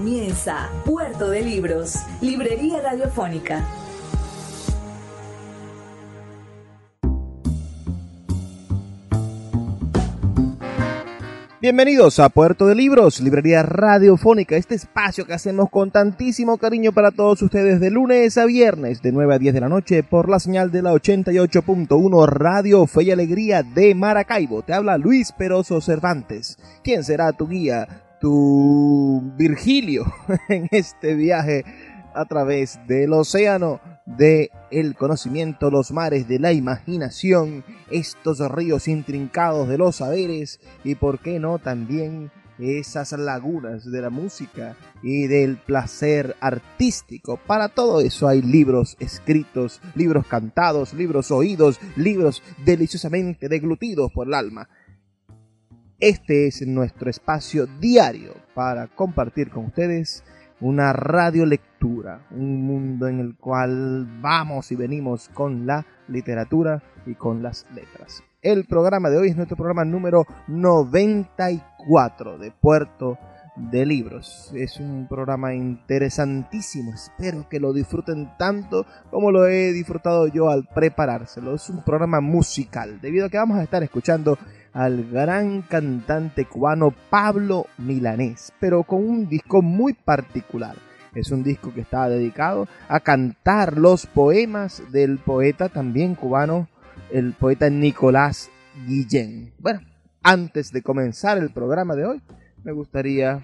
Comienza Puerto de Libros, Librería Radiofónica. Bienvenidos a Puerto de Libros, Librería Radiofónica, este espacio que hacemos con tantísimo cariño para todos ustedes de lunes a viernes de 9 a 10 de la noche por la señal de la 88.1 Radio Fe y Alegría de Maracaibo. Te habla Luis Peroso Cervantes. ¿Quién será tu guía, tu Virgilio en este viaje a través del océano de el conocimiento, los mares de la imaginación, estos ríos intrincados de los saberes y por qué no también esas lagunas de la música y del placer artístico. Para todo eso hay libros escritos, libros cantados, libros oídos, libros deliciosamente deglutidos por el alma. Este es nuestro espacio diario para compartir con ustedes una radiolectura, un mundo en el cual vamos y venimos con la literatura y con las letras. El programa de hoy es nuestro programa número 94 de Puerto de Libros. Es un programa interesantísimo, espero que lo disfruten tanto como lo he disfrutado yo al preparárselo. Es un programa musical, debido a que vamos a estar escuchando al gran cantante cubano Pablo Milanés, pero con un disco muy particular. Es un disco que está dedicado a cantar los poemas del poeta también cubano, el poeta Nicolás Guillén. Bueno, antes de comenzar el programa de hoy, me gustaría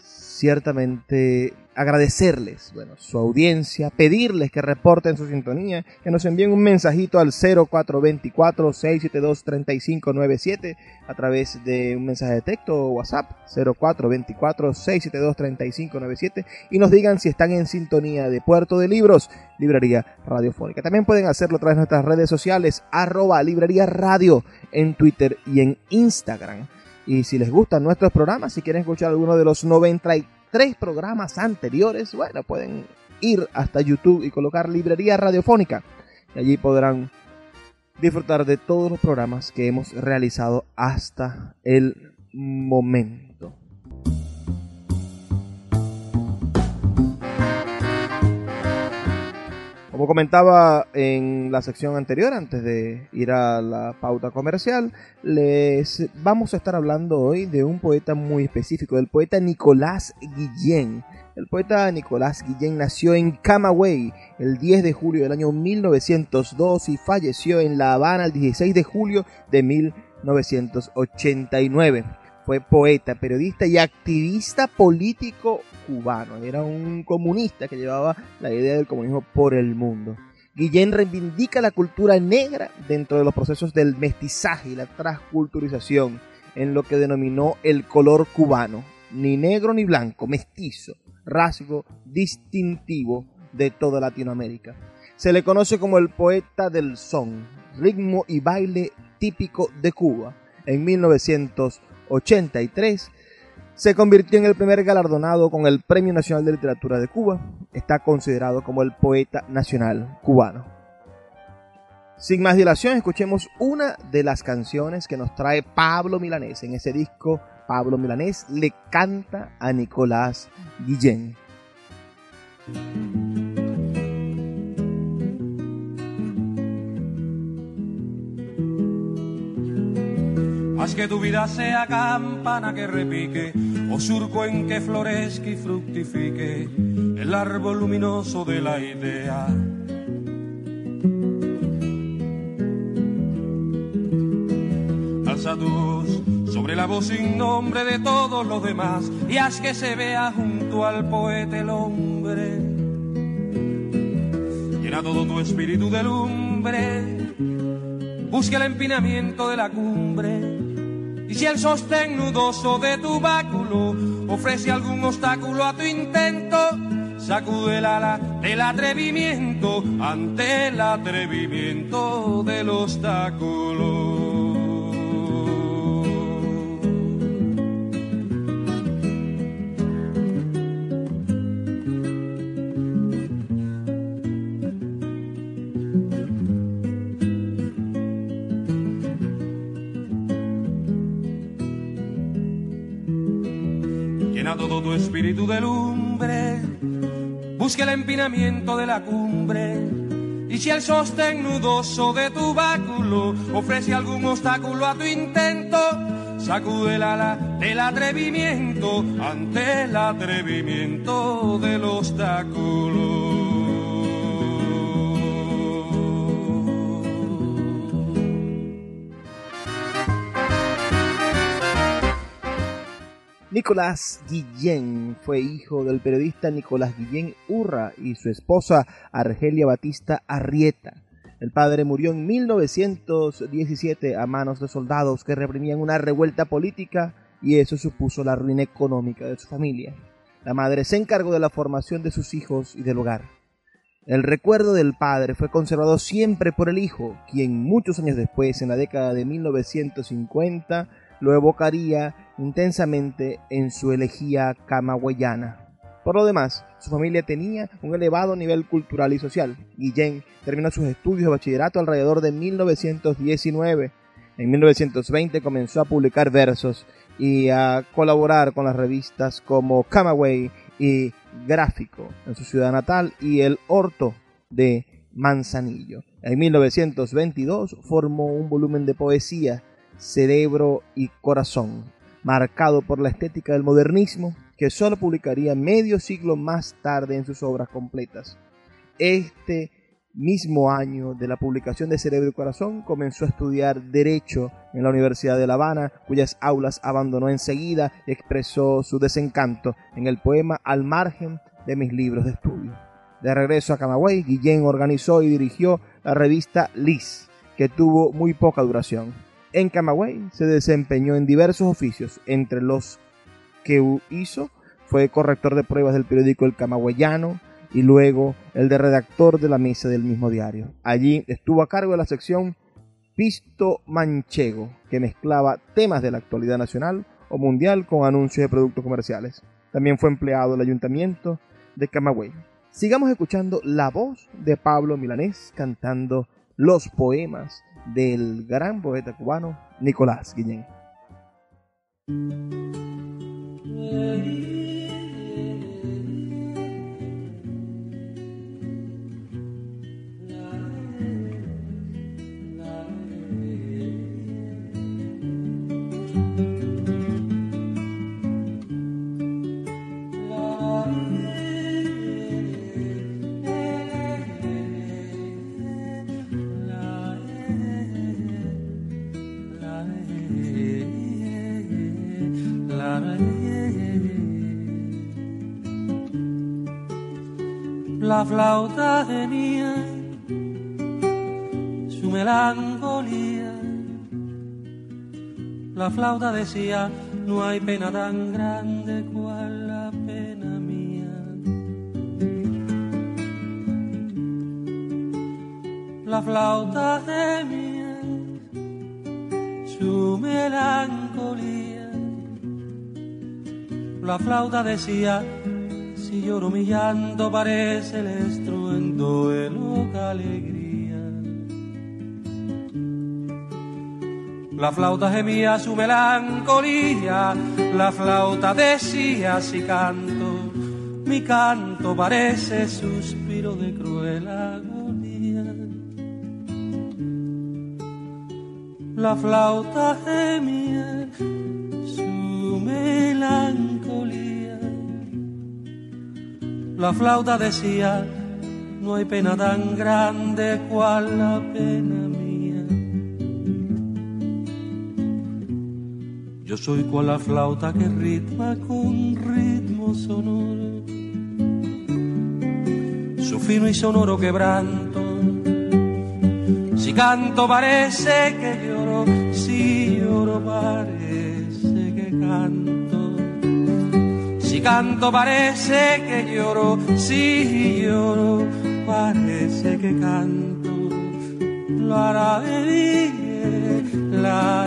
ciertamente agradecerles bueno, su audiencia, pedirles que reporten su sintonía, que nos envíen un mensajito al 0424-672-3597 a través de un mensaje de texto o WhatsApp 0424-672-3597 y nos digan si están en sintonía de Puerto de Libros, Librería Radiofónica. También pueden hacerlo a través de nuestras redes sociales, arroba Librería Radio en Twitter y en Instagram. Y si les gustan nuestros programas, si quieren escuchar alguno de los 93 tres programas anteriores, bueno, pueden ir hasta YouTube y colocar librería radiofónica. Y allí podrán disfrutar de todos los programas que hemos realizado hasta el momento. Como comentaba en la sección anterior, antes de ir a la pauta comercial, les vamos a estar hablando hoy de un poeta muy específico, del poeta Nicolás Guillén. El poeta Nicolás Guillén nació en Camagüey el 10 de julio del año 1902 y falleció en La Habana el 16 de julio de 1989. Fue poeta, periodista y activista político cubano. Era un comunista que llevaba la idea del comunismo por el mundo. Guillén reivindica la cultura negra dentro de los procesos del mestizaje y la transculturización en lo que denominó el color cubano, ni negro ni blanco, mestizo, rasgo distintivo de toda Latinoamérica. Se le conoce como el poeta del son, ritmo y baile típico de Cuba. En 1983 se convirtió en el primer galardonado con el Premio Nacional de Literatura de Cuba. Está considerado como el poeta nacional cubano. Sin más dilación, escuchemos una de las canciones que nos trae Pablo Milanés. En ese disco, Pablo Milanés le canta a Nicolás Guillén. Haz que tu vida sea campana que repique, o surco en que florezca y fructifique el árbol luminoso de la idea. Alza tu voz sobre la voz sin nombre de todos los demás y haz que se vea junto al poeta el hombre. Llena todo tu espíritu de lumbre, busca el empinamiento de la cumbre y si el sostén nudoso de tu báculo ofrece algún obstáculo a tu intento, sacude el ala del atrevimiento ante el atrevimiento del obstáculo. De lumbre busque el empinamiento de la cumbre. Y si el sostén nudoso de tu báculo ofrece algún obstáculo a tu intento, sacude el ala del atrevimiento ante el atrevimiento del obstáculo. Nicolás Guillén fue hijo del periodista Nicolás Guillén Urra y su esposa Argelia Batista Arrieta. El padre murió en 1917 a manos de soldados que reprimían una revuelta política y eso supuso la ruina económica de su familia. La madre se encargó de la formación de sus hijos y del hogar. El recuerdo del padre fue conservado siempre por el hijo, quien muchos años después, en la década de 1950, lo evocaría intensamente en su elegía camagüeyana. Por lo demás, su familia tenía un elevado nivel cultural y social. Guillén terminó sus estudios de bachillerato alrededor de 1919. En 1920 comenzó a publicar versos y a colaborar con las revistas como Camagüey y Gráfico en su ciudad natal y El Horto de Manzanillo. En 1922 formó un volumen de poesía cerebro y corazón, marcado por la estética del modernismo que solo publicaría medio siglo más tarde en sus obras completas. Este mismo año de la publicación de Cerebro y Corazón comenzó a estudiar Derecho en la Universidad de La Habana, cuyas aulas abandonó enseguida y expresó su desencanto en el poema Al margen de mis libros de estudio. De regreso a Camagüey, Guillén organizó y dirigió la revista Liz, que tuvo muy poca duración. En Camagüey se desempeñó en diversos oficios, entre los que hizo fue corrector de pruebas del periódico El Camagüeyano y luego el de redactor de la mesa del mismo diario. Allí estuvo a cargo de la sección Pisto Manchego, que mezclaba temas de la actualidad nacional o mundial con anuncios de productos comerciales. También fue empleado del ayuntamiento de Camagüey. Sigamos escuchando la voz de Pablo Milanés cantando los poemas del gran poeta cubano Nicolás Guillén. La flauta tenía su melancolía. La flauta decía, no hay pena tan grande cual la pena mía. La flauta tenía su melancolía. La flauta decía, lloro parece el estruendo de loca alegría. La flauta gemía su melancolía, la flauta decía si canto, mi canto parece suspiro de cruel agonía. La flauta gemía su melancolía la flauta decía, no hay pena tan grande cual la pena mía. Yo soy cual la flauta que ritma con ritmo sonoro, su fino y sonoro quebranto. Si canto parece que lloro, si lloro parece canto parece que lloro, si lloro parece que canto. La la la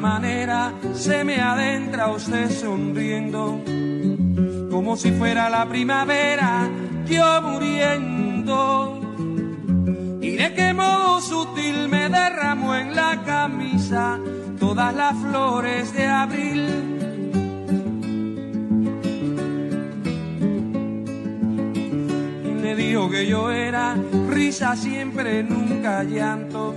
Manera se me adentra usted sonriendo, como si fuera la primavera, yo muriendo. Y de qué modo sutil me derramó en la camisa todas las flores de abril. Y me dijo que yo era risa siempre, nunca llanto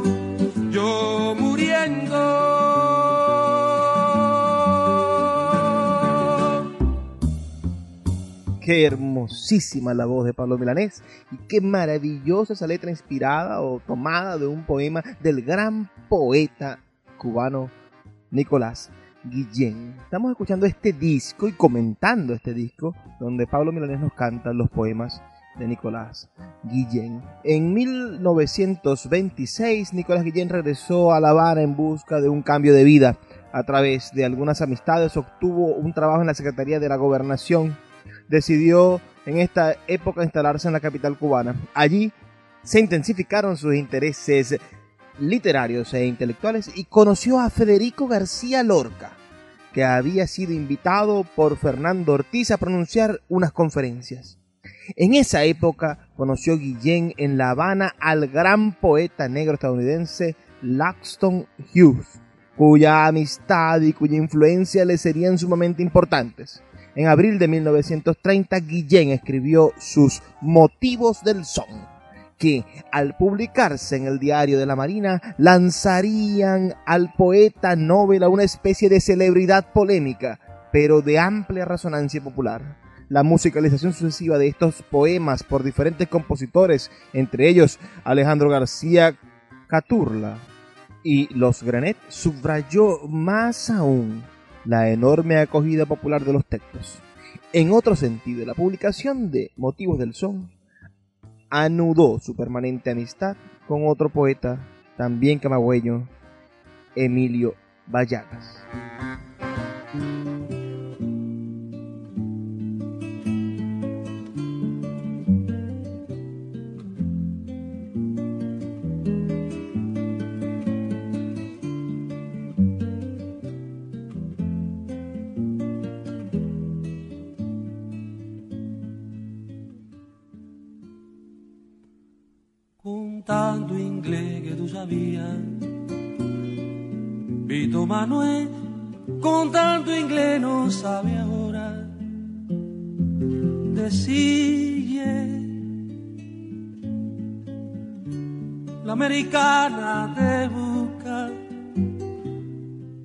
Qué hermosísima la voz de Pablo Milanés y qué maravillosa esa letra inspirada o tomada de un poema del gran poeta cubano Nicolás Guillén. Estamos escuchando este disco y comentando este disco donde Pablo Milanés nos canta los poemas de Nicolás Guillén. En 1926, Nicolás Guillén regresó a La Habana en busca de un cambio de vida. A través de algunas amistades obtuvo un trabajo en la Secretaría de la Gobernación. Decidió en esta época instalarse en la capital cubana. Allí se intensificaron sus intereses literarios e intelectuales y conoció a Federico García Lorca, que había sido invitado por Fernando Ortiz a pronunciar unas conferencias. En esa época conoció Guillén en La Habana al gran poeta negro estadounidense Langston Hughes, cuya amistad y cuya influencia le serían sumamente importantes. En abril de 1930, Guillén escribió sus Motivos del Son, que al publicarse en el diario de la Marina lanzarían al poeta Nobel a una especie de celebridad polémica, pero de amplia resonancia popular. La musicalización sucesiva de estos poemas por diferentes compositores, entre ellos Alejandro García Caturla y Los Granet, subrayó más aún la enorme acogida popular de los textos. En otro sentido, la publicación de Motivos del Son anudó su permanente amistad con otro poeta, también camagüeño, Emilio Vallagas. Manuel, con tanto inglés no sabe ahora decir La americana te busca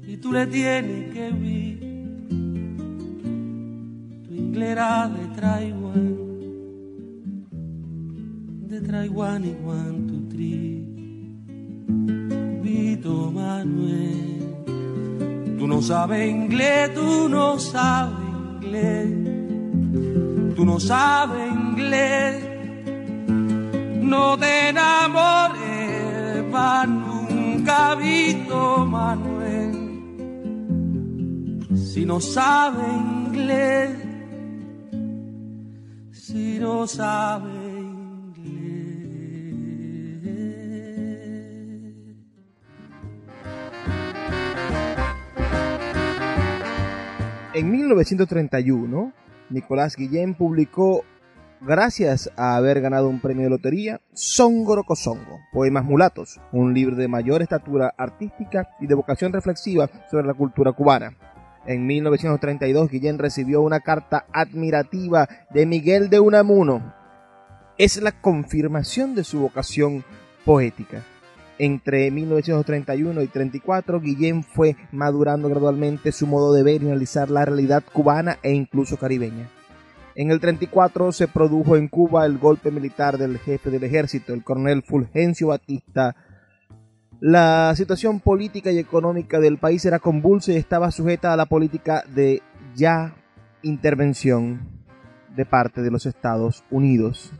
y tú le tienes que vivir. Tu inglés era de Taiwán, de Taiwán y One, two, three. Vito Manuel. Tú no sabes inglés, tú no sabes inglés, tú no sabes inglés. No te enamores, nunca Vito Manuel. Si no sabes inglés, si no sabes En 1931, Nicolás Guillén publicó, gracias a haber ganado un premio de lotería, Songoro Cosongo, Poemas Mulatos, un libro de mayor estatura artística y de vocación reflexiva sobre la cultura cubana. En 1932, Guillén recibió una carta admirativa de Miguel de Unamuno. Es la confirmación de su vocación poética. Entre 1931 y 34, Guillén fue madurando gradualmente su modo de ver y analizar la realidad cubana e incluso caribeña. En el 34 se produjo en Cuba el golpe militar del jefe del ejército, el coronel Fulgencio Batista. La situación política y económica del país era convulsa y estaba sujeta a la política de ya intervención de parte de los Estados Unidos.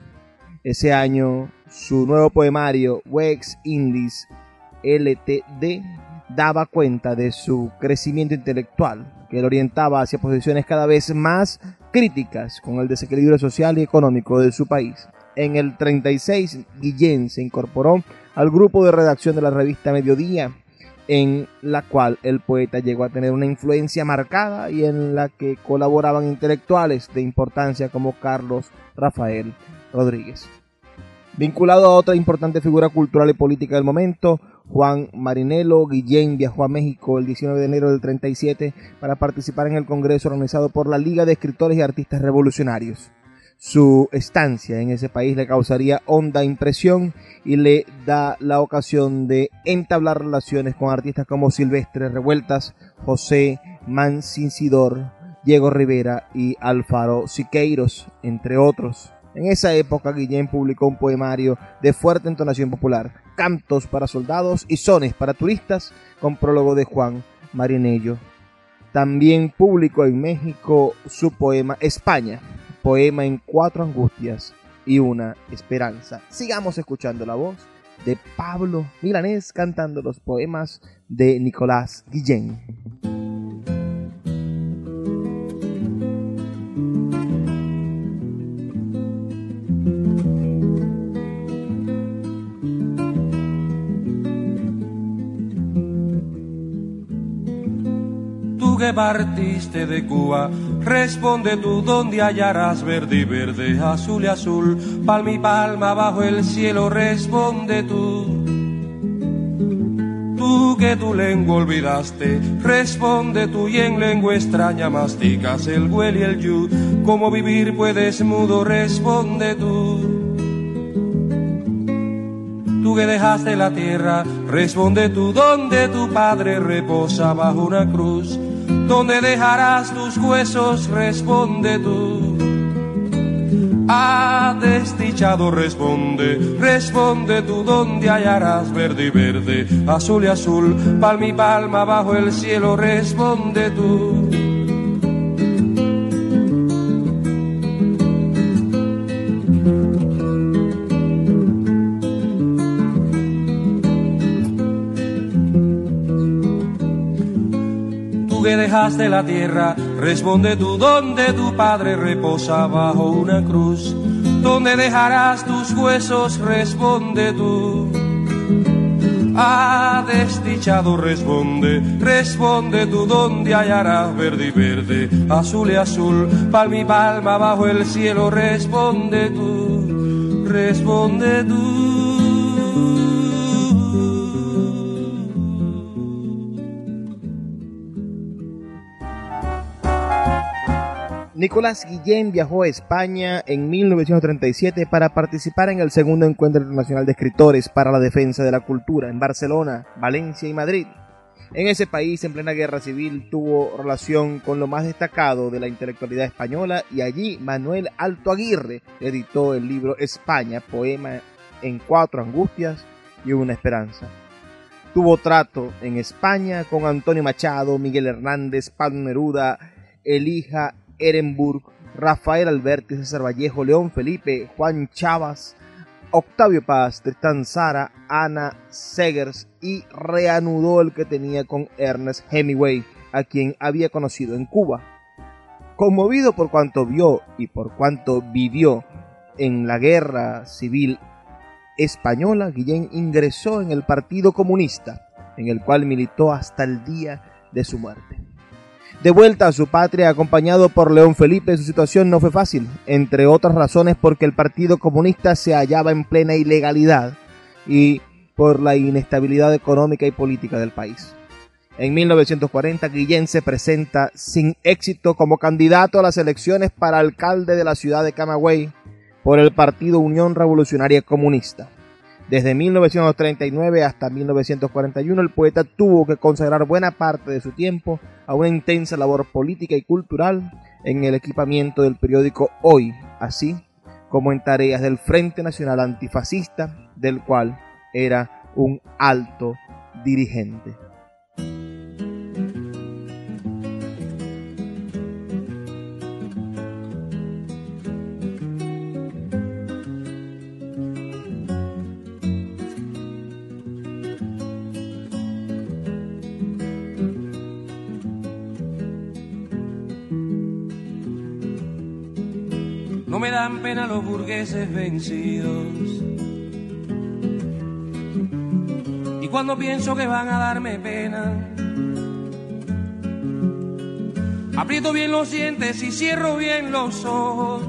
Ese año su nuevo poemario Wex Indies LTD daba cuenta de su crecimiento intelectual, que lo orientaba hacia posiciones cada vez más críticas con el desequilibrio social y económico de su país. En el 36, Guillén se incorporó al grupo de redacción de la revista Mediodía, en la cual el poeta llegó a tener una influencia marcada y en la que colaboraban intelectuales de importancia como Carlos Rafael Rodríguez. Vinculado a otra importante figura cultural y política del momento, Juan Marinelo Guillén viajó a México el 19 de enero del 37 para participar en el congreso organizado por la Liga de Escritores y Artistas Revolucionarios. Su estancia en ese país le causaría honda impresión y le da la ocasión de entablar relaciones con artistas como Silvestre Revueltas, José Mancincidor, Diego Rivera y Alfaro Siqueiros, entre otros. En esa época Guillén publicó un poemario de fuerte entonación popular, cantos para soldados y sones para turistas, con prólogo de Juan Marinello. También publicó en México su poema España, poema en cuatro angustias y una esperanza. Sigamos escuchando la voz de Pablo Milanés cantando los poemas de Nicolás Guillén. Que partiste de Cuba, responde tú donde hallarás verde y verde, azul y azul, palma y palma bajo el cielo, responde tú. Tú que tu lengua olvidaste, responde tú y en lengua extraña masticas el huel y el yu, como vivir puedes mudo, responde tú tú que dejaste la tierra, responde tú donde tu padre reposa bajo una cruz. ¿Dónde dejarás tus huesos? Responde tú. Ah, desdichado, responde, responde tú dónde hallarás verde y verde, azul y azul, palma y palma bajo el cielo, responde tú. Dejaste la tierra, responde tú donde tu padre reposa bajo una cruz. ¿Dónde dejarás tus huesos? Responde tú. Ah, desdichado, responde, responde tú donde hallarás verde y verde, azul y azul, palma y palma bajo el cielo, responde tú, responde tú. Nicolás Guillén viajó a España en 1937 para participar en el segundo encuentro internacional de escritores para la defensa de la cultura en Barcelona, Valencia y Madrid. En ese país, en plena guerra civil, tuvo relación con lo más destacado de la intelectualidad española y allí Manuel Alto Aguirre editó el libro España, poema en cuatro angustias y una esperanza. Tuvo trato en España con Antonio Machado, Miguel Hernández, Pablo Neruda, Elija Ehrenburg, Rafael Alberti, César Vallejo, León Felipe, Juan Chavas, Octavio Paz, Tristan Sara, Ana Segers y reanudó el que tenía con Ernest Hemingway, a quien había conocido en Cuba. Conmovido por cuanto vio y por cuanto vivió en la guerra civil española, Guillén ingresó en el Partido Comunista, en el cual militó hasta el día de su muerte. De vuelta a su patria, acompañado por León Felipe, su situación no fue fácil, entre otras razones porque el Partido Comunista se hallaba en plena ilegalidad y por la inestabilidad económica y política del país. En 1940, Guillén se presenta sin éxito como candidato a las elecciones para alcalde de la ciudad de Camagüey por el Partido Unión Revolucionaria Comunista. Desde 1939 hasta 1941 el poeta tuvo que consagrar buena parte de su tiempo a una intensa labor política y cultural en el equipamiento del periódico Hoy, así como en tareas del Frente Nacional Antifascista, del cual era un alto dirigente. No me dan pena los burgueses vencidos. Y cuando pienso que van a darme pena, aprieto bien los dientes y cierro bien los ojos.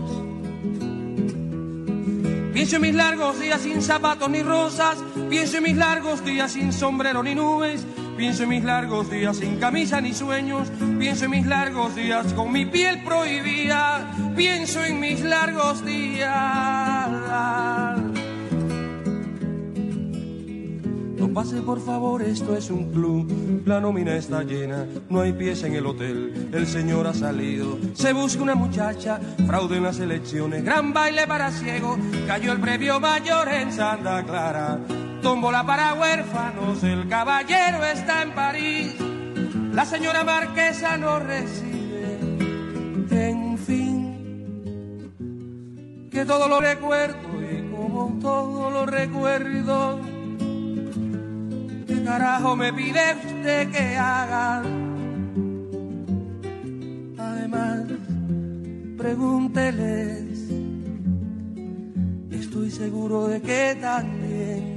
Pienso en mis largos días sin zapatos ni rosas, pienso en mis largos días sin sombrero ni nubes, Pienso en mis largos días sin camisa ni sueños, pienso en mis largos días con mi piel prohibida, pienso en mis largos días. No pase por favor, esto es un club, la nómina está llena, no hay pieza en el hotel, el señor ha salido, se busca una muchacha, fraude en las elecciones, gran baile para ciego, cayó el premio mayor en Santa Clara tómbola para huérfanos, el caballero está en París, la señora marquesa no recibe, en fin, que todo lo recuerdo y como todo lo recuerdo, ¿qué carajo me pide usted que haga? Además, pregúnteles, estoy seguro de que también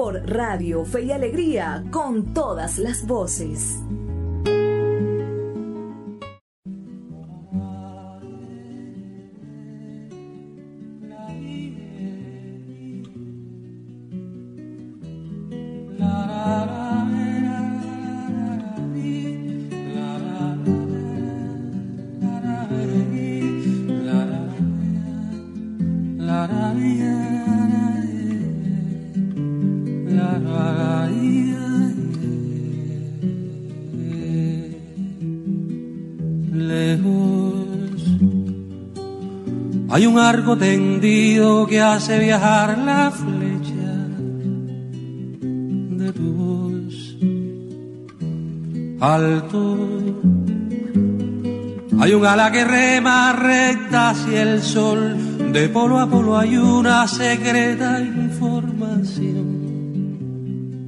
por Radio Fe y Alegría, con todas las voces. Arco tendido que hace viajar la flecha de tu voz. Alto. Hay un ala que rema recta hacia el sol. De polo a polo hay una secreta información.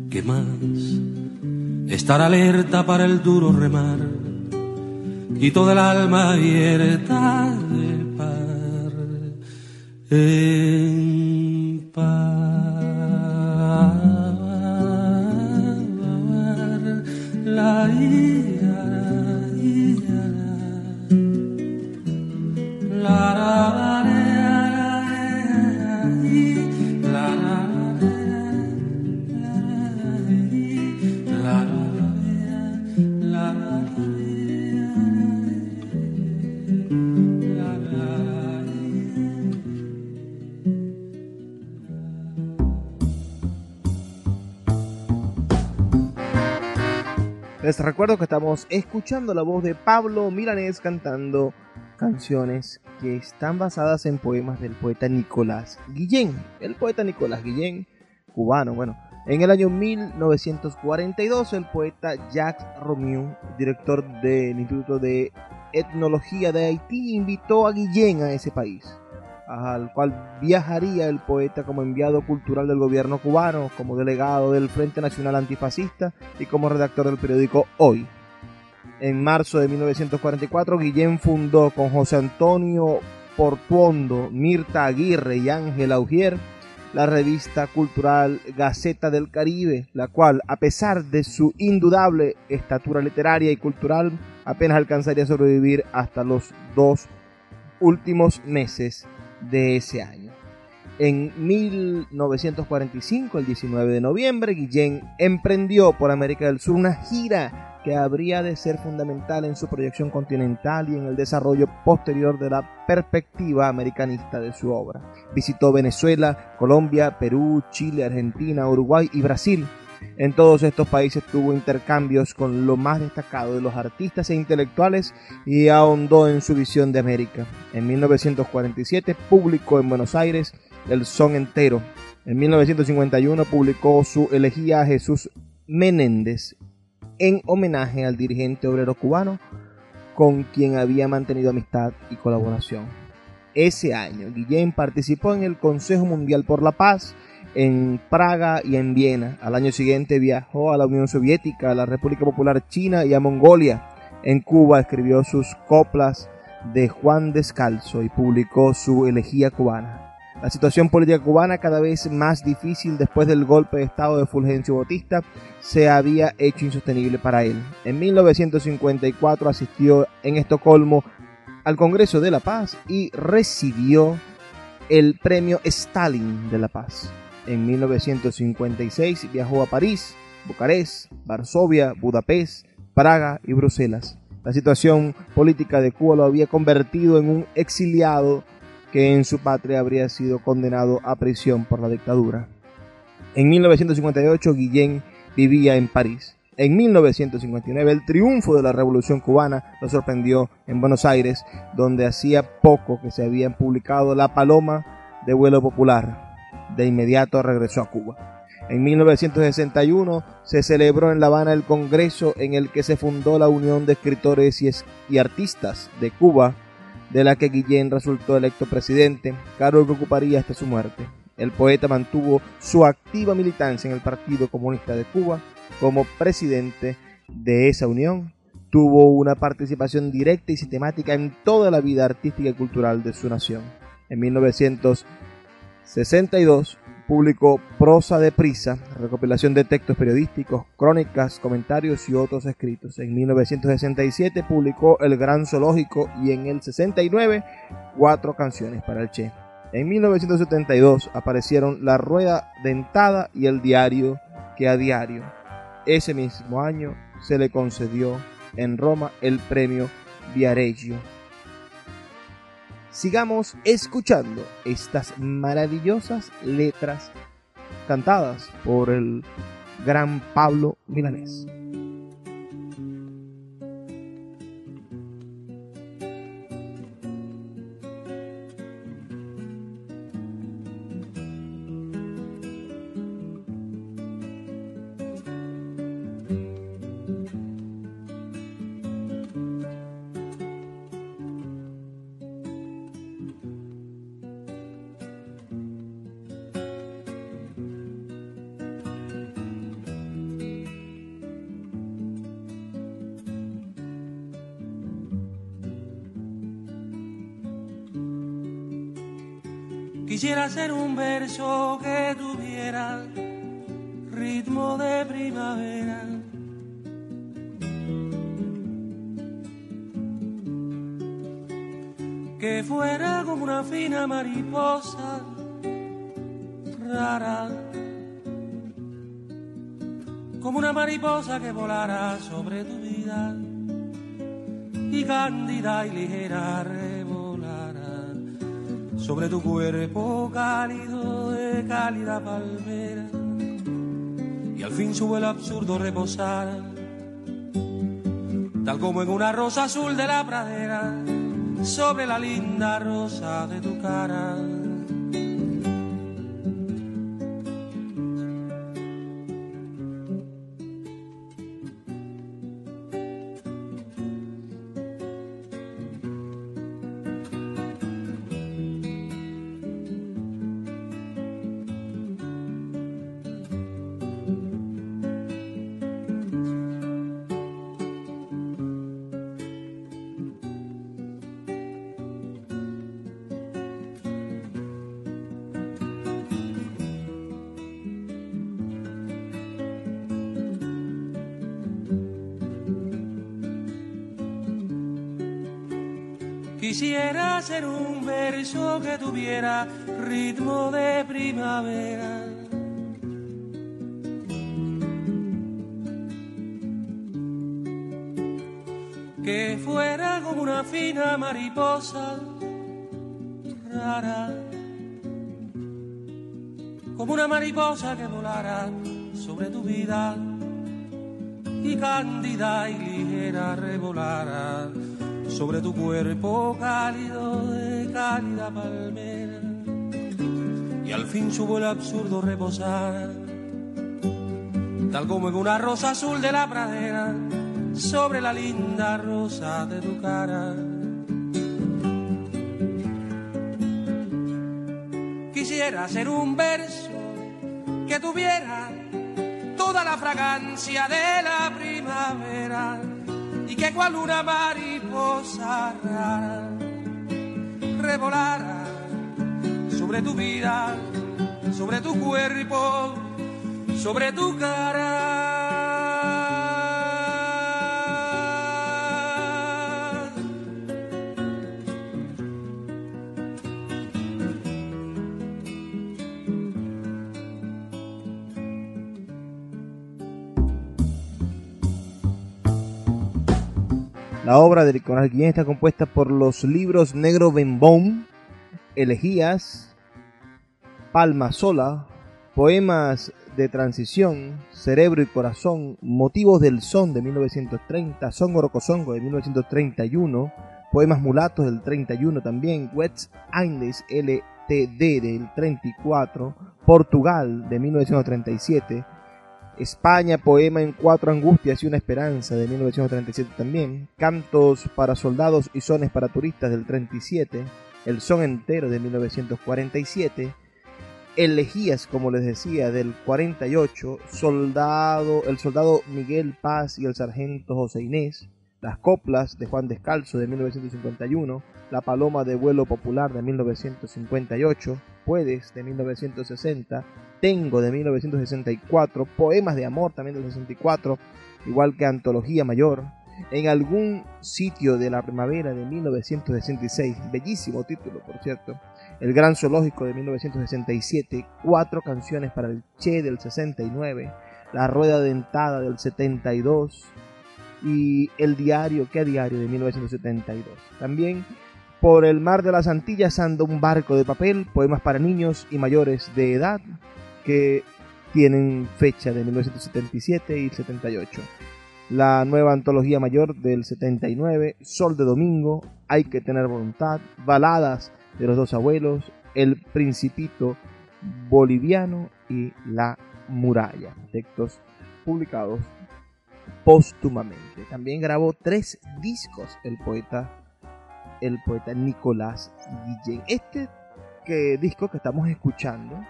¿Qué más? Estar alerta para el duro remar y toda el alma abierta en Les recuerdo que estamos escuchando la voz de Pablo Milanés cantando canciones que están basadas en poemas del poeta Nicolás Guillén. El poeta Nicolás Guillén, cubano, bueno. En el año 1942, el poeta Jacques Romieu, director del Instituto de Etnología de Haití, invitó a Guillén a ese país al cual viajaría el poeta como enviado cultural del gobierno cubano, como delegado del Frente Nacional Antifascista y como redactor del periódico Hoy. En marzo de 1944, Guillén fundó con José Antonio Portuondo, Mirta Aguirre y Ángel Augier la revista cultural Gaceta del Caribe, la cual, a pesar de su indudable estatura literaria y cultural, apenas alcanzaría a sobrevivir hasta los dos últimos meses de ese año. En 1945, el 19 de noviembre, Guillén emprendió por América del Sur una gira que habría de ser fundamental en su proyección continental y en el desarrollo posterior de la perspectiva americanista de su obra. Visitó Venezuela, Colombia, Perú, Chile, Argentina, Uruguay y Brasil. En todos estos países tuvo intercambios con lo más destacado de los artistas e intelectuales y ahondó en su visión de América. En 1947 publicó en Buenos Aires El Son Entero. En 1951 publicó su elegía a Jesús Menéndez en homenaje al dirigente obrero cubano con quien había mantenido amistad y colaboración. Ese año, Guillén participó en el Consejo Mundial por la Paz en Praga y en Viena. Al año siguiente viajó a la Unión Soviética, a la República Popular China y a Mongolia. En Cuba escribió sus coplas de Juan Descalzo y publicó su elegía cubana. La situación política cubana, cada vez más difícil después del golpe de Estado de Fulgencio Bautista, se había hecho insostenible para él. En 1954 asistió en Estocolmo al Congreso de la Paz y recibió el premio Stalin de la Paz. En 1956 viajó a París, Bucarest, Varsovia, Budapest, Praga y Bruselas. La situación política de Cuba lo había convertido en un exiliado que en su patria habría sido condenado a prisión por la dictadura. En 1958 Guillén vivía en París. En 1959 el triunfo de la Revolución cubana lo sorprendió en Buenos Aires, donde hacía poco que se habían publicado La Paloma de vuelo popular, de inmediato regresó a Cuba. En 1961 se celebró en La Habana el Congreso en el que se fundó la Unión de Escritores y, Artistas de Cuba, de la que Guillén resultó electo presidente, cargo ocuparía hasta su muerte. El poeta mantuvo su activa militancia en el Partido Comunista de Cuba como presidente de esa unión. Tuvo una participación directa y sistemática en toda la vida artística y cultural de su nación. En 1900 62 publicó Prosa de Prisa, recopilación de textos periodísticos, crónicas, comentarios y otros escritos. En 1967 publicó El Gran Zoológico y en el 69 cuatro canciones para el Che. En 1972 aparecieron La Rueda Dentada y El Diario que a diario. Ese mismo año se le concedió en Roma el premio Viareggio sigamos escuchando estas maravillosas letras cantadas por el gran Pablo Milanés. Quisiera ser un verso que tuviera ritmo de primavera. Que fuera como una fina mariposa rara. Como una mariposa que volara sobre tu vida y cándida y ligera sobre tu cuerpo cálido de cálida palmera. Y al fin sube el absurdo reposar. Tal como en una rosa azul de la pradera sobre la linda rosa de tu cara Quisiera ser un verso que tuviera ritmo de primavera. Que fuera como una fina mariposa rara. Como una mariposa que volara sobre tu vida y cándida y ligera revolara sobre tu cuerpo cálido de cálida palmera. Y al fin subo el absurdo reposar, tal como en una rosa azul de la pradera, sobre la linda rosa de tu cara. Quisiera ser un verso que tuviera toda la fragancia de la primavera y que cual una mariposa rara revolara sobre tu vida, sobre tu cuerpo, sobre tu cara. La obra de Nicolás Guillén está compuesta por los libros Negro Bembón, Elegías, Palma Sola, Poemas de Transición, Cerebro y Corazón, Motivos del Son de 1930, Son Orocosongo de 1931, Poemas Mulatos del 31 también, Wets Aindes LTD del 34, Portugal de 1937, España, poema en cuatro angustias y una esperanza de 1937 también, Cantos para soldados y sones para turistas del 37, El son entero de 1947, Elegías, como les decía, del 48, Soldado, El soldado Miguel Paz y el sargento José Inés, Las coplas de Juan Descalzo de 1951, La paloma de vuelo popular de 1958, Puedes de 1960, Tengo de 1964, Poemas de Amor también del 64, igual que Antología Mayor, En algún sitio de la primavera de 1966, bellísimo título por cierto, El Gran Zoológico de 1967, Cuatro canciones para el Che del 69, La Rueda Dentada del 72 y El Diario, ¿qué diario? de 1972. También por el mar de las Antillas anda un barco de papel, poemas para niños y mayores de edad que tienen fecha de 1977 y 78. La nueva antología mayor del 79, Sol de Domingo, Hay que tener voluntad, Baladas de los dos abuelos, El Principito Boliviano y La Muralla, textos publicados póstumamente. También grabó tres discos el poeta el poeta Nicolás Guillén. Este que, disco que estamos escuchando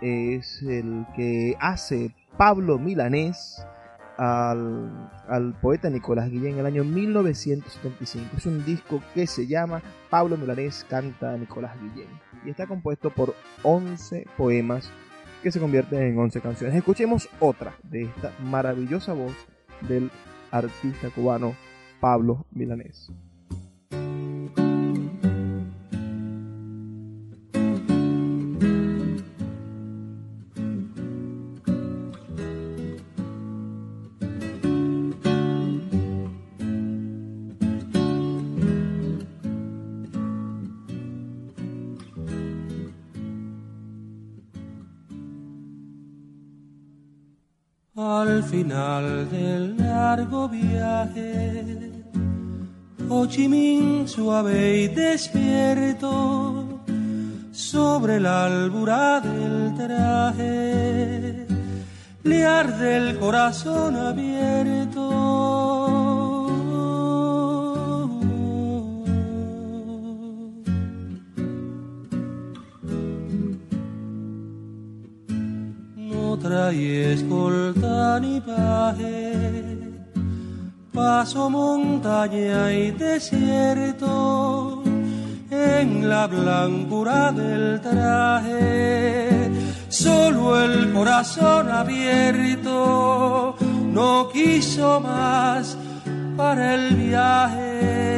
es el que hace Pablo Milanés al, al, poeta Nicolás Guillén en el año 1975. Es un disco que se llama Pablo Milanés canta Nicolás Guillén y está compuesto por 11 poemas que se convierten en 11 canciones. Escuchemos otra de esta maravillosa voz del artista cubano Pablo Milanés. Final del largo viaje, Ho Chi suave y despierto sobre la albura del traje, le arde el corazón abierto trae escolta ni paje, paso montaña y desierto en la blancura del traje. Solo el corazón abierto no quiso más para el viaje.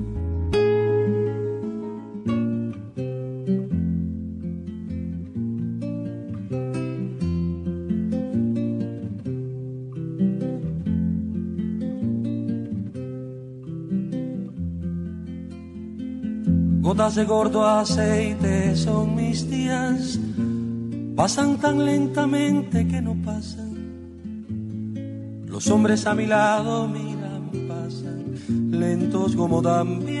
De gordo aceite son mis días, pasan tan lentamente que no pasan. Los hombres a mi lado miran, pasan, lentos como también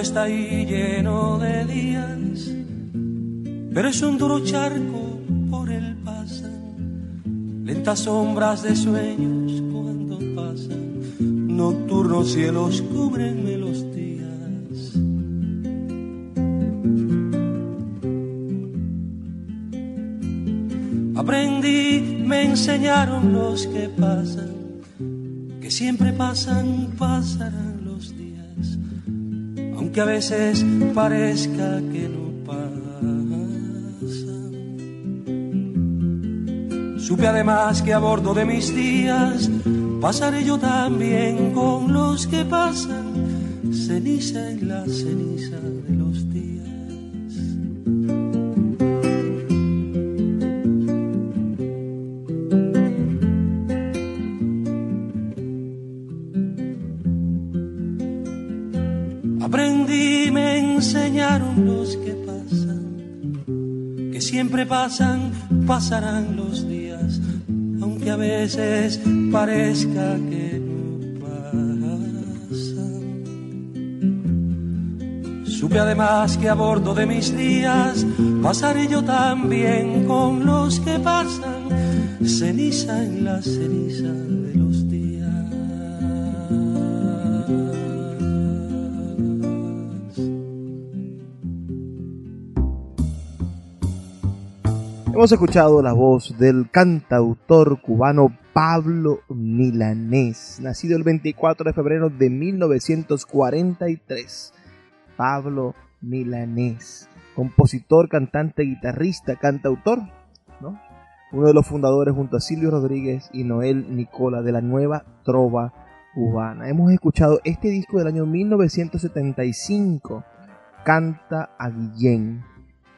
Está ahí lleno de días, pero es un duro charco por el pasan, lentas sombras de sueños cuando pasan, nocturnos cielos cubrenme los días. Aprendí, me enseñaron los que pasan, que siempre pasan, pasarán aunque a veces parezca que no pasan. Supe además que a bordo de mis días pasaré yo también con los que pasan, ceniza en la ceniza siempre pasan, pasarán los días, aunque a veces parezca que no pasan. Supe además que a bordo de mis días pasaré yo también con los que pasan, ceniza en la ceniza de los días. Hemos escuchado la voz del cantautor cubano Pablo Milanés, nacido el 24 de febrero de 1943. Pablo Milanés, compositor, cantante, guitarrista, cantautor, ¿no? Uno de los fundadores junto a Silvio Rodríguez y Noel Nicola de la nueva trova cubana. Hemos escuchado este disco del año 1975, Canta a Guillén.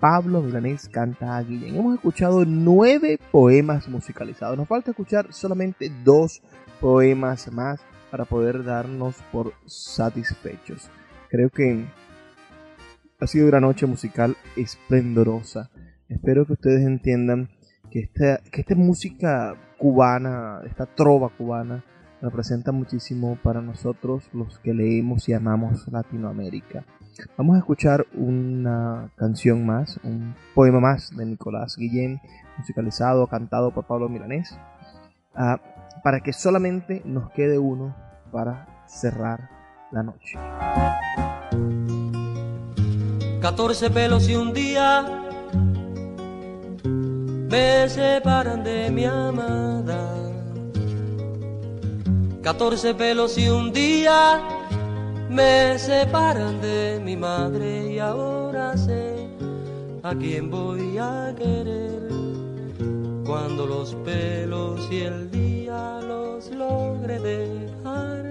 Pablo Milanés canta a Guillén. Hemos escuchado nueve poemas musicalizados. Nos falta escuchar solamente dos poemas más para poder darnos por satisfechos. Creo que ha sido una noche musical esplendorosa. Espero que ustedes entiendan que esta, que esta música cubana, esta trova cubana, representa muchísimo para nosotros los que leemos y amamos Latinoamérica. Vamos a escuchar una canción más, un poema más de Nicolás Guillén, musicalizado, cantado por Pablo Milanés, uh, para que solamente nos quede uno para cerrar la noche. 14 pelos y un día me separan de mi amada. 14 pelos y un día me separan de mi madre y ahora sé a quién voy a querer cuando los pelos y el día los logre dejar.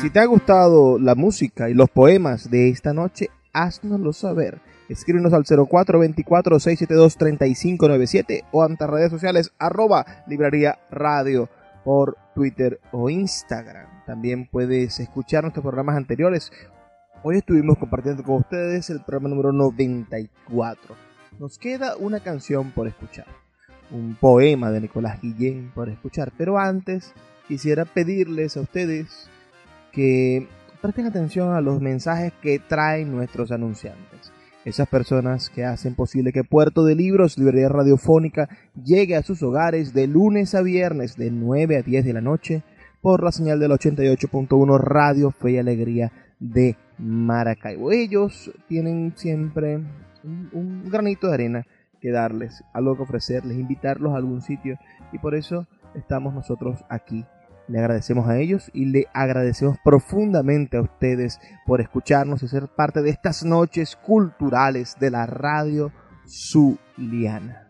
Si te ha gustado la música y los poemas de esta noche, háznoslo saber. Escríbenos al 0424-672-3597 o ante redes sociales arroba librería radio por Twitter o Instagram. También puedes escuchar nuestros programas anteriores. Hoy estuvimos compartiendo con ustedes el programa número 94. Nos queda una canción por escuchar, un poema de Nicolás Guillén por escuchar, pero antes quisiera pedirles a ustedes que presten atención a los mensajes que traen nuestros anunciantes. Esas personas que hacen posible que Puerto de Libros, Librería Radiofónica, llegue a sus hogares de lunes a viernes de 9 a 10 de la noche por la señal del 88.1 Radio Fe y Alegría de Maracaibo. Ellos tienen siempre un, un, granito de arena que darles, algo que ofrecerles, invitarlos a algún sitio y por eso estamos nosotros aquí le agradecemos a ellos y le agradecemos profundamente a ustedes por escucharnos y ser parte de estas noches culturales de la radio Zuliana.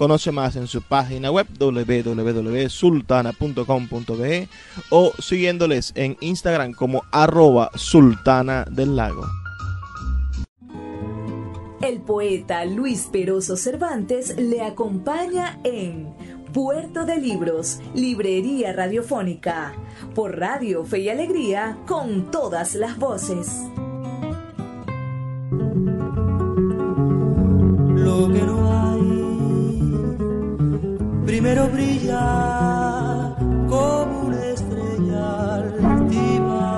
Conoce más en su página web www.sultana.com.be o siguiéndoles en Instagram como arroba sultana del lago. El poeta Luis Peroso Cervantes le acompaña en Puerto de Libros, Librería Radiofónica, por Radio Fe y Alegría, con todas las voces. Lo que no primero brilla como una estrella altiva.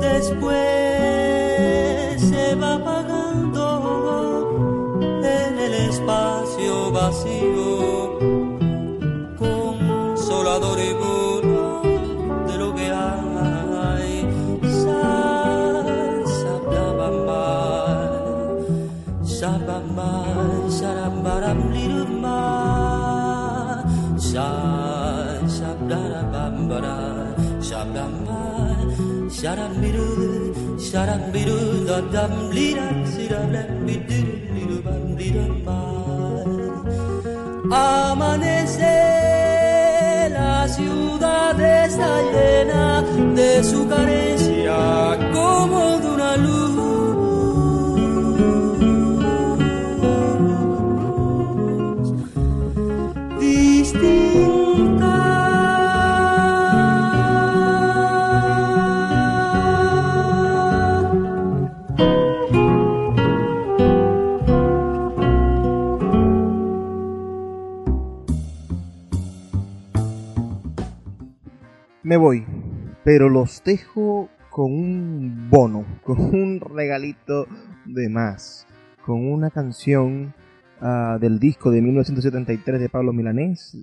Después se va apagando en el espacio vacío, sha shabdara bambara, shabdamba, sharambiru, sharambiru, dadam liram, siram bidir, lirubam liruma. Amanece la ciudad está llena de su carencia Me voy, pero los dejo con un bono, con un regalito de más, con una canción uh, del disco de 1973 de Pablo Milanés,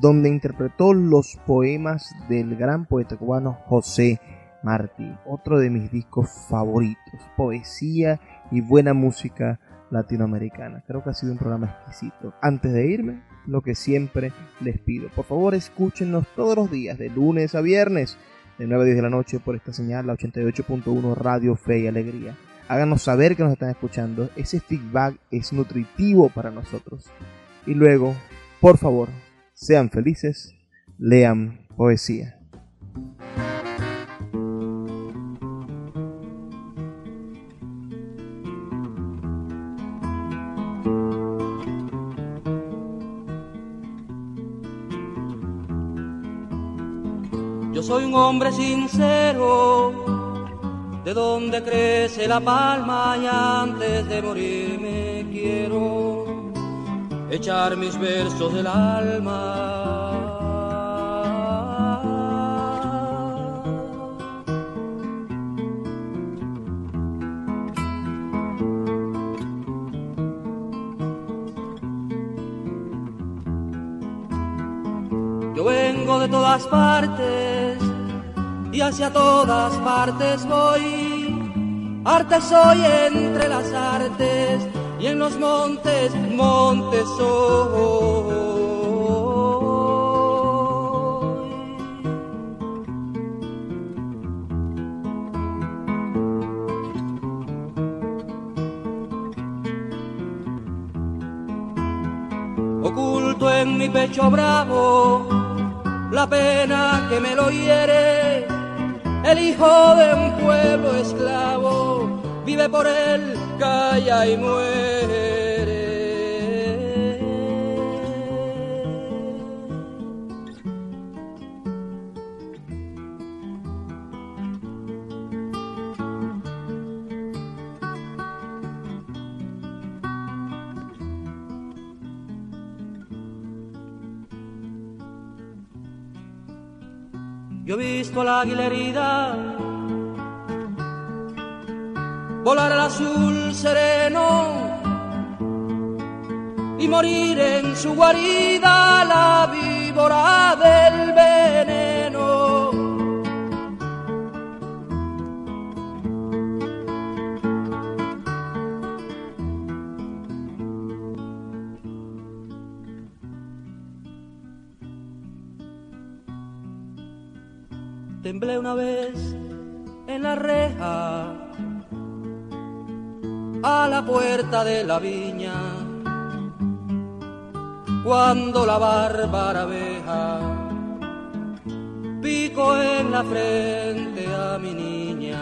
donde interpretó los poemas del gran poeta cubano José Martí, otro de mis discos favoritos, poesía y buena música latinoamericana. Creo que ha sido un programa exquisito. Antes de irme, lo que siempre les pido, por favor escúchenos todos los días, de lunes a viernes, de 9 a 10 de la noche por esta señal, la 88.1 Radio Fe y Alegría. Háganos saber que nos están escuchando, ese feedback es nutritivo para nosotros. Y luego, por favor, sean felices, lean poesía. Un hombre sincero, de donde crece la palma y antes de morirme quiero echar mis versos del alma. Yo vengo de todas partes y hacia todas partes voy. Arte soy entre las artes y en los montes, montes soy. Oculto en mi pecho bravo la pena que me lo hiere, el hijo de un pueblo esclavo vive por él, calla y muere. Yo he visto a la águila herida. Volar al azul sereno y morir en su guarida la víbora del de la viña cuando la bárbara abeja pico en la frente a mi niña.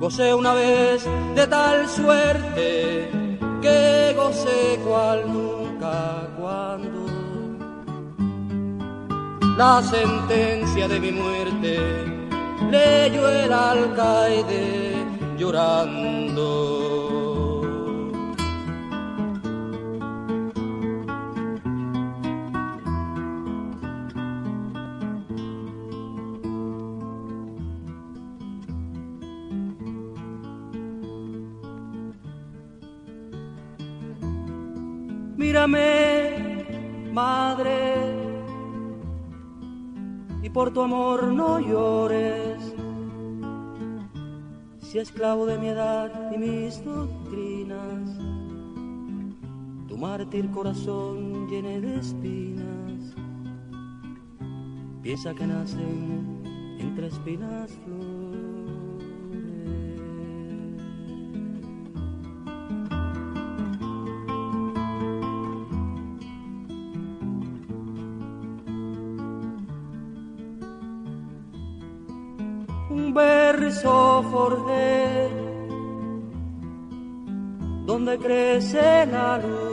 Gocé una vez de tal suerte que gocé cual nunca la sentencia de mi muerte leyó el alcaide llorando. Mírame, madre, por tu amor no llores. Si esclavo de mi edad y mis doctrinas, tu mártir corazón llene de espinas, piensa que nacen entre espinas flores. Crece la luz.